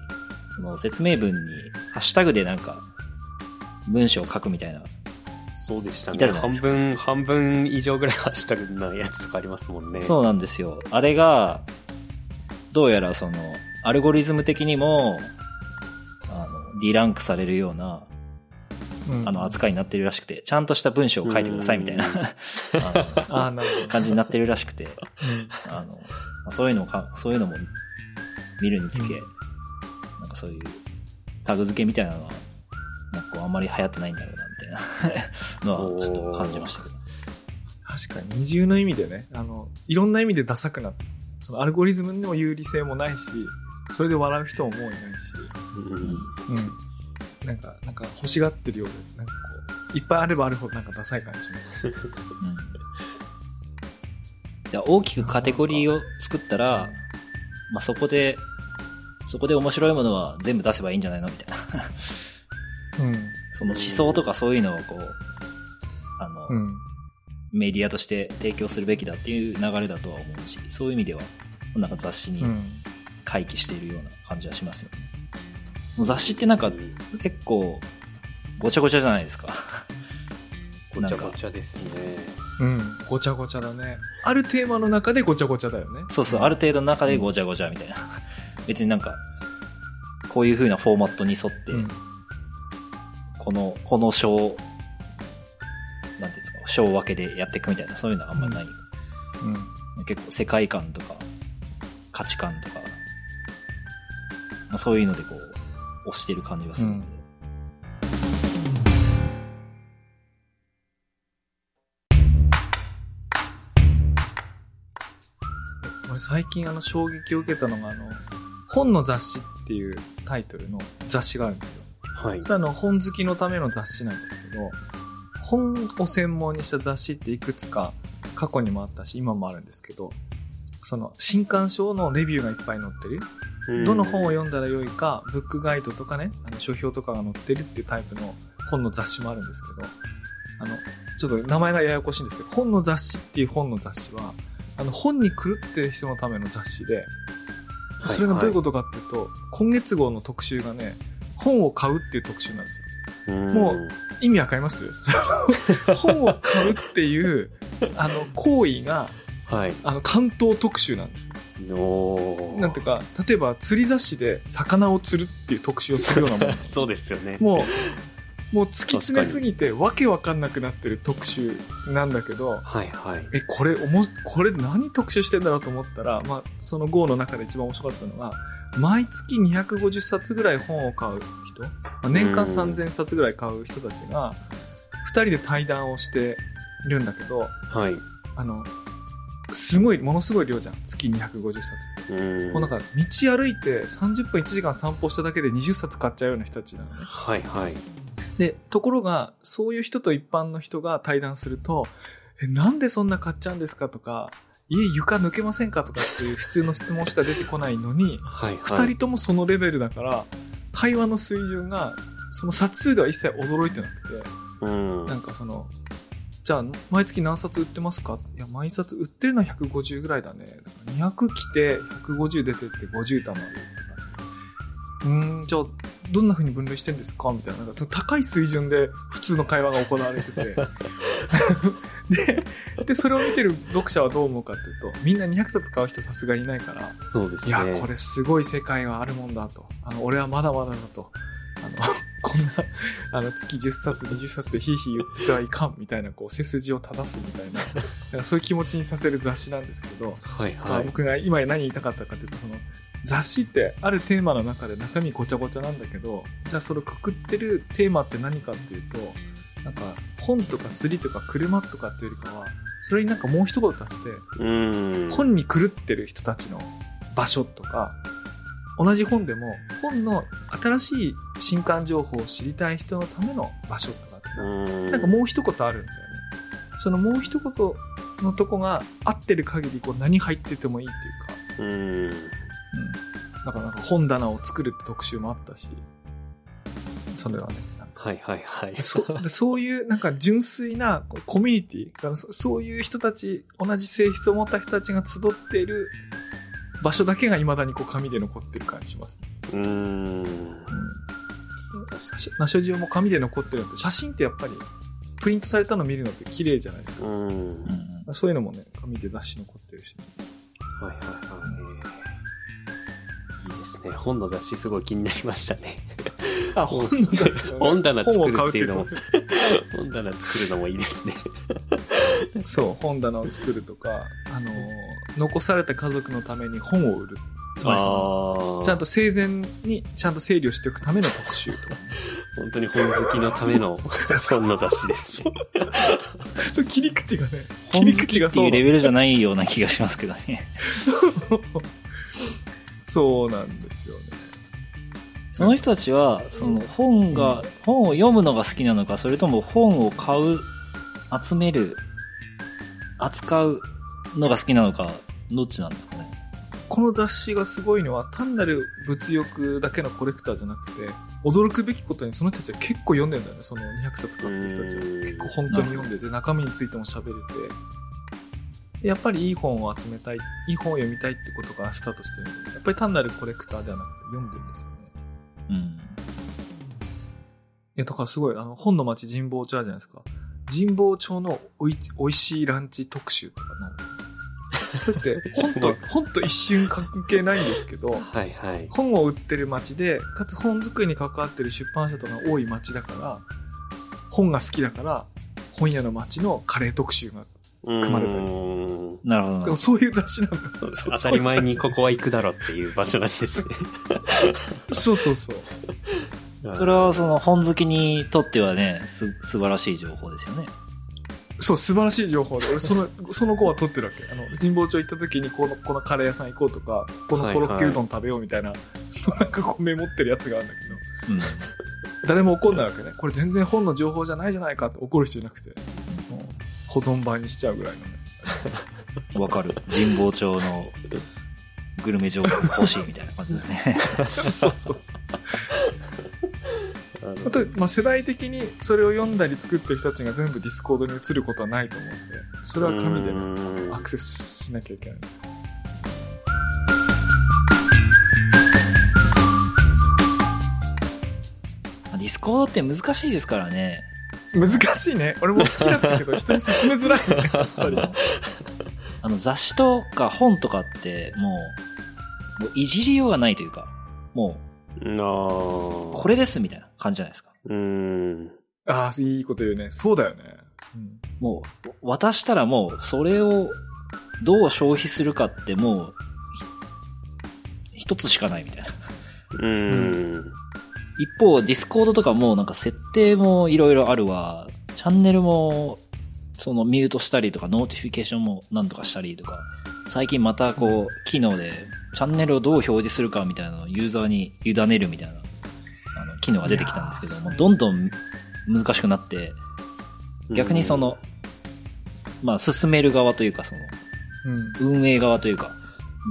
その説明文に、ハッシュタグでなんか、文章を書くみたいな。そうでしたね。半分、半分以上ぐらいハッシュタグなやつとかありますもんね。そうなんですよ。あれが、どうやらその、アルゴリズム的にも、あの、D ランクされるような、うん。あの、扱いになってるらしくて、ちゃんとした文章を書いてくださいみたいな、うん。あの感じになってるらしくて、ど。あの、まあそういうのもか、そういうのも見るにつけ、うんなんかそういうタグ付けみたいなのは、なんかあんまり流行ってないんだろうな、みたいな <laughs> のはちょっと感じましたけど。確かに。二重の意味でね、あの、いろんな意味でダサくなって、そのアルゴリズムにも有利性もないし、それで笑う人ももういないし、うんうん。なんか、なんか欲しがってるようで、なんかこう、いっぱいあればあるほどなんかダサい感じします。<laughs> うんで大きくカテゴリーを作ったら、まあ、そこで、そこで面白いものは全部出せばいいんじゃないのみたいな。うん。その思想とかそういうのをこう、あの、うん。メディアとして提供するべきだっていう流れだとは思うし、そういう意味では、なんか雑誌にうん。回帰しているような感じはしますよね。もう雑誌ってなんか結構ごちゃごちゃじゃないですか。<laughs> ごちゃごちゃですね。うん。ごちゃごちゃだね。あるテーマの中でごちゃごちゃだよね。そうそう、ある程度の中でごちゃごちゃみたいな。<laughs> 別になんか、こういう風なフォーマットに沿って、うん。この、この章、なんていうんですか、章分けでやっていくみたいな、そういうのはあんまない。うん。結構世界観とか、価値観とか、まあ、そういうのでこう、押してる感じがするんで。俺最近あの衝撃を受けたのがあの、本の雑誌っていうタイトルの雑誌があるんですよ。はいそ。れはあの本好きのための雑誌なんですけど、本を専門にした雑誌っていくつか過去にもあったし、今もあるんですけど、その新刊書のレビューがいっぱい載ってる。どの本を読んだらよいか、ブックガイドとかね、あの書評とかが載ってるっていうタイプの本の雑誌もあるんですけど、あの、ちょっと名前がややこしいんですけど、本の雑誌っていう本の雑誌は、あの、本に狂ってる人のための雑誌で、それがどういうことかっていうと、今月号の特集がね、本を買うっていう特集なんですよ。ともう意味わかります？<laughs> 本を買うっていう、あの、行為が、はい。あの、関東特集なんですよ。おーなんていうか、例えば釣り雑誌で魚を釣るっていう特集をするようなもんなんですそうですよね。もう、もう突き詰めすぎてわけわかんなくなってる特集なんだけど、はいはい。え、これおも、これ何特集してんだろうと思ったら、まあ、その号の中で一番面白かったのが、毎月250冊ぐらい本を買う人、まあ年間うん3000冊ぐらい買う人たちが、二人で対談をしているんだけど、はい。あの、すごい、ものすごい量じゃん。月250冊って。うんもうなんか、道歩いて30分1時間散歩しただけで20冊買っちゃうような人たちなのね。はいはい。で、ところが、そういう人と一般の人が対談すると、え、なんでそんな買っちゃうんですかとか、家床抜けませんかとかっていう普通の質問しか出てこないのに、はい二、はい。人ともそのレベルだから、会話の水準が、その冊数では一切驚いてなくて、うん。なんかその、じゃあ、毎月何冊売ってますか？いや、毎冊売ってるのは150ぐらいだね。だから200来て、150出てって50玉。うーん、じゃあ、どんな風に分類してんですか？みたいな。なんかその高い水準で普通の会話が行われてて。<laughs> で、で、それを見てる読者はどう思うかっていうと、みんな200冊買う人さすがにいないから、そうですね。いや、これすごい世界があるもんだと。あの、俺はまだまだだと。あの、<laughs> こんな、あの、月10冊、20冊でヒーヒー言ってはいかんみたいな、こう、背筋を正すみたいな、<laughs> なんかそういう気持ちにさせる雑誌なんですけど、はいまあ、はい。僕が今何言いたかったかというと、その、雑誌ってあるテーマの中で中身ごちゃごちゃなんだけど、じゃあそれくくってるテーマって何かっていうと、なんか本とか釣りとか車とかっていうよりかは、それになんかもう一言足して、うん。本に狂ってる人たちの場所とか、同じ本でも本の新しい新刊情報を知りたい人のための場所とかってうん。なんかもう一言あるんだよね。そのもう一言のとこが合ってる限りこう何入っててもいいっていうか、うん。うん。だからなんか本棚を作るって特集もあったし、それはね、はいはいはい。そう <laughs> でそういうなんか純粋なコミュニティそういう人たち、同じ性質を持った人たちが集っている場所だけが未だにこう紙で残ってる感じしますね。うん。うん。ナショジオも紙で残ってるのって、写真ってやっぱりプリントされたの見るのって綺麗じゃないですか。うん。うんそういうのもね、紙で雑誌残ってるし、はいはいはい。いいですね。本の雑誌すごい気になりましたね。あ、本の雑誌のね本棚作るっていうのも本棚作るのもいいですね。そう、本棚を作るとか、あのー残された家族のために本を売る。つまりその。ちゃんと生前にちゃんと整理をしておくための特集と。本当に本好きのための <laughs> 本の雑誌ですね。そう切り口がね、切本り好きってい口がそううなレベルじゃないような気がしますけどね。<laughs> そうなんですよね。その人たちは、その本が、本を読むのが好きなのか、それとも本を買う、集める、扱うのが好きなのか、どっちなんですかね？この雑誌がすごいのは、単なる物欲だけのコレクターじゃなくて、驚くべきことにその人たちは結構読んでんだよね、その200冊買ってる人たちは。うん結構本当に読んでて、中身についても喋れて、やっぱりいい本を集めたい、いい本を読みたいってことからスタートしてるんで、やっぱり単なるコレクターではなくて読んでるんですよね。うん。いや、だからすごい、あの、本の町神保町あるじゃないですか。神保町のおいおいしいランチ特集とかの。だって、本と、本と一瞬関係ないんですけど、はいはい。本を売ってる町で、かつ本作りに関わってる出版社とかが多い町だから、本が好きだから、本屋の町のカレー特集が。組まれたりり。なるほどでもそういう雑誌なんだそうです当たり前にここは行くだろっていう場所なんですね。<laughs> そうそうそう。ど。それはその本好きにとってはね、す、素晴らしい情報ですよね。そう、素晴らしい情報で、俺その、その子は撮ってるわけ。あの、神保町行った時に、この、このカレー屋さん行こうとか、このコロッケうどん食べようみたいな、<laughs> なんかこうメモってるやつがあるんだけど、うん。誰も怒んないわけね。これ全然本の情報じゃないじゃないかって怒る人いなくて、もう保存版にしちゃうぐらいのね。わかる。神保町のグルメ情報欲しいみたいな感じですね。<laughs> そうそうそう。あと、まあ、世代的にそれを読んだり作ってる人たちが全部 Discord に移ることはないと思うんで、それは紙でね、うんアクセスしなきゃいけないんです。Discord って難しいですからね。難しいね。俺も好きだったけど、人に勧めづらいね、<laughs> やっぱり。あの雑誌とか本とかってもう、もういじりようがないというか、も。う、これですみたいな感じじゃないですか。うん。ああ、いいこと言うね。そうだよね。うんもう、渡したらもう、それをどう消費するかってもう、ひ一つしかないみたいな。うん。一方、 Discord とかもなんか設定もいろいろあるわ。チャンネルも、そのミュートしたりとか、 notification もなんとかしたりとか、最近またこう、機能で、チャンネルをどう表示するかみたいなのをユーザーに委ねるみたいな、機能が出てきたんですけども、どんどん難しくなって、逆にその、まあ、進める側というか、その、うん。運営側というか、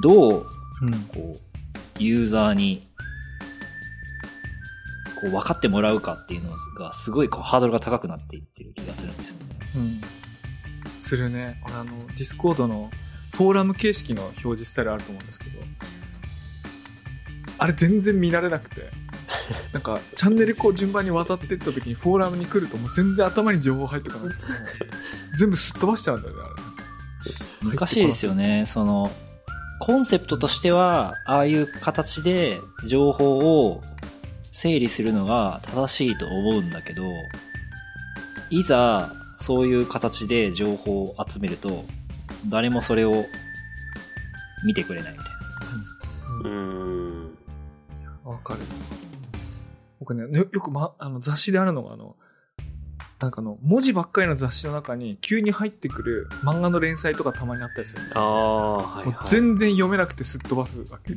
どう、うん。こう、ユーザーに、こう、分かってもらうかっていうのが、すごいこう、ハードルが高くなっていってる気がするんですよね。うん。するね。俺あの、 Discord のフォーラム形式の表示スタイルあると思うんですけど、あれ全然見慣れなくて、<laughs> なんか、チャンネルこう順番に渡っていった時にフォーラムに来るともう全然頭に情報入ってこなくて、全部すっ飛ばしちゃうんだよね、あれ。難しいですよね。その、コンセプトとしては、ああいう形で情報を整理するのが正しいと思うんだけど、いざ、そういう形で情報を集めると、誰もそれを見てくれないみたいな。うーん。わかる。僕ね、よよくま、あの、雑誌であるのが、あの、なんかあの、文字ばっかりの雑誌の中に急に入ってくる漫画の連載とかたまにあったりするんですあよ。あ、はい、はい。全然読めなくてすっ飛ばすわけ。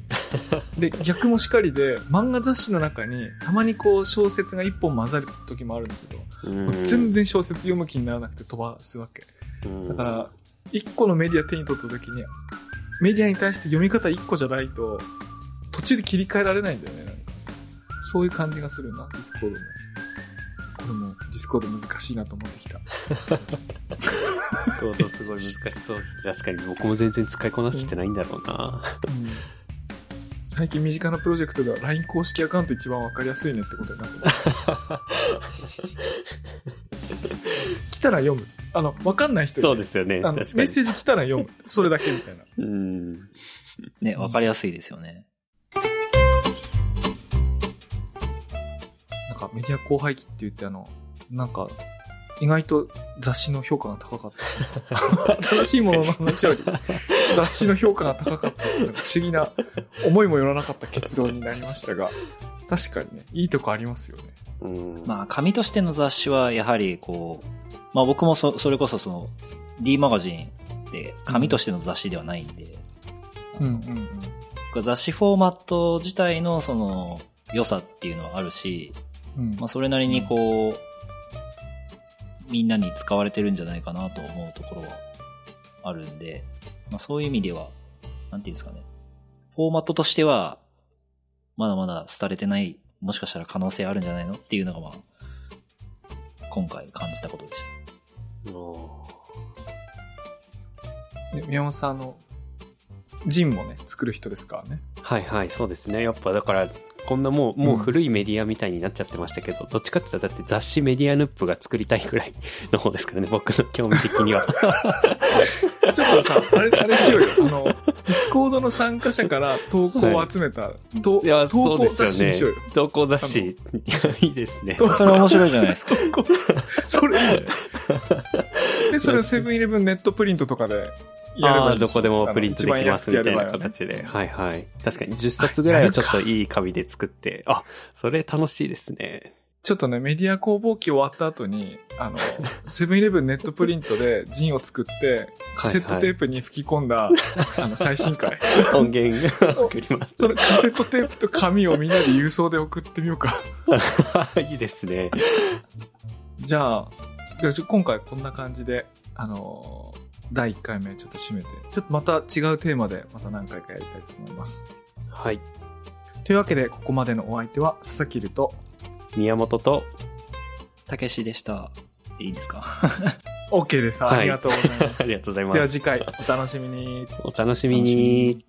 で、逆もしかりで、漫画雑誌の中にたまにこう小説が一本混ざる時もあるんだけど、全然小説読む気にならなくて飛ばすわけ。うんだから、一個のメディア手に取った時に、メディアに対して読み方一個じゃないと、途中で切り替えられないんだよね。そういう感じがするな、 Discord も。これも、 Discord 難しいなと思ってきた。 Discord すごい難しそうです。確かに僕も全然使いこなせてないんだろうな。最近身近なプロジェクトでは LINE 公式アカウント一番わかりやすいねってことになってます。来たら読む。あの、わかんない人にそうですよね。メ確かに。ッセージ来たら読む。それだけみたいな。うん。ね、わかりやすいですよね。メディア後輩期って言ってあの、なんか、意外と雑誌の評価が高かった。<laughs> 新しいものの話より雑誌の評価が高かったっていうなんか不思議な思いもよらなかった結論になりましたが、確かにね、いいとこありますよね。うん。まあ、紙としての雑誌は、やはり、こう、まあ僕もそ、それこそその、D マガジンで、紙としての雑誌ではないんで、あのうん。雑誌フォーマット自体のその、良さっていうのはあるし、うん。まあそれなりにこう、みんなに使われてるんじゃないかなと思うところはあるんで、まあそういう意味では、なんていうんですかね。フォーマットとしては、まだまだ廃れてない、もしかしたら可能性あるんじゃないのっていうのがまあ、今回感じたことでした。おで宮本さん、あの、ジンもね、作る人ですからね。はいはい、そうですね。やっぱだから、こんなもう、もう古いメディアみたいになっちゃってましたけど、どっちかって言ったらだって雑誌メディアヌップが作りたいくらいの方ですからね、<laughs> 僕の興味的には。ちょっとさ、あれ、<laughs> あれしようよ。あの、ディスコードの参加者から投稿を集めた、といや、投稿雑誌にしようよ。。投稿雑誌。いやいいですね。投それ面白いじゃないですか。<laughs> 投稿、それ。で、それをセブンイレブンネットプリントとかであどこでもプリントできますみたいな形で。はいはい。確かに10冊ぐらいはちょっといい紙で作って、あ、それ楽しいですね。ちょっとね、メディア工房機終わった後に、あの、<laughs> セブンイレブンネットプリントでジンを作って、カセットテープに吹き込んだ、あの、最新回。音源送ります。それカセットテープと紙をみんなで郵送で送ってみようか。<laughs> いいですね。じゃあ、今回こんな感じで、あのー第1回目ちょっと締めて、ちょっとまた違うテーマでまた何回かやりたいと思います。はい。というわけで、ここまでのお相手は佐々木ると、宮本と、たけしでした。いいですか？OK です。はいありがとうございます。<laughs> ありがとうございでます。は次回お楽しみに。お。楽しみに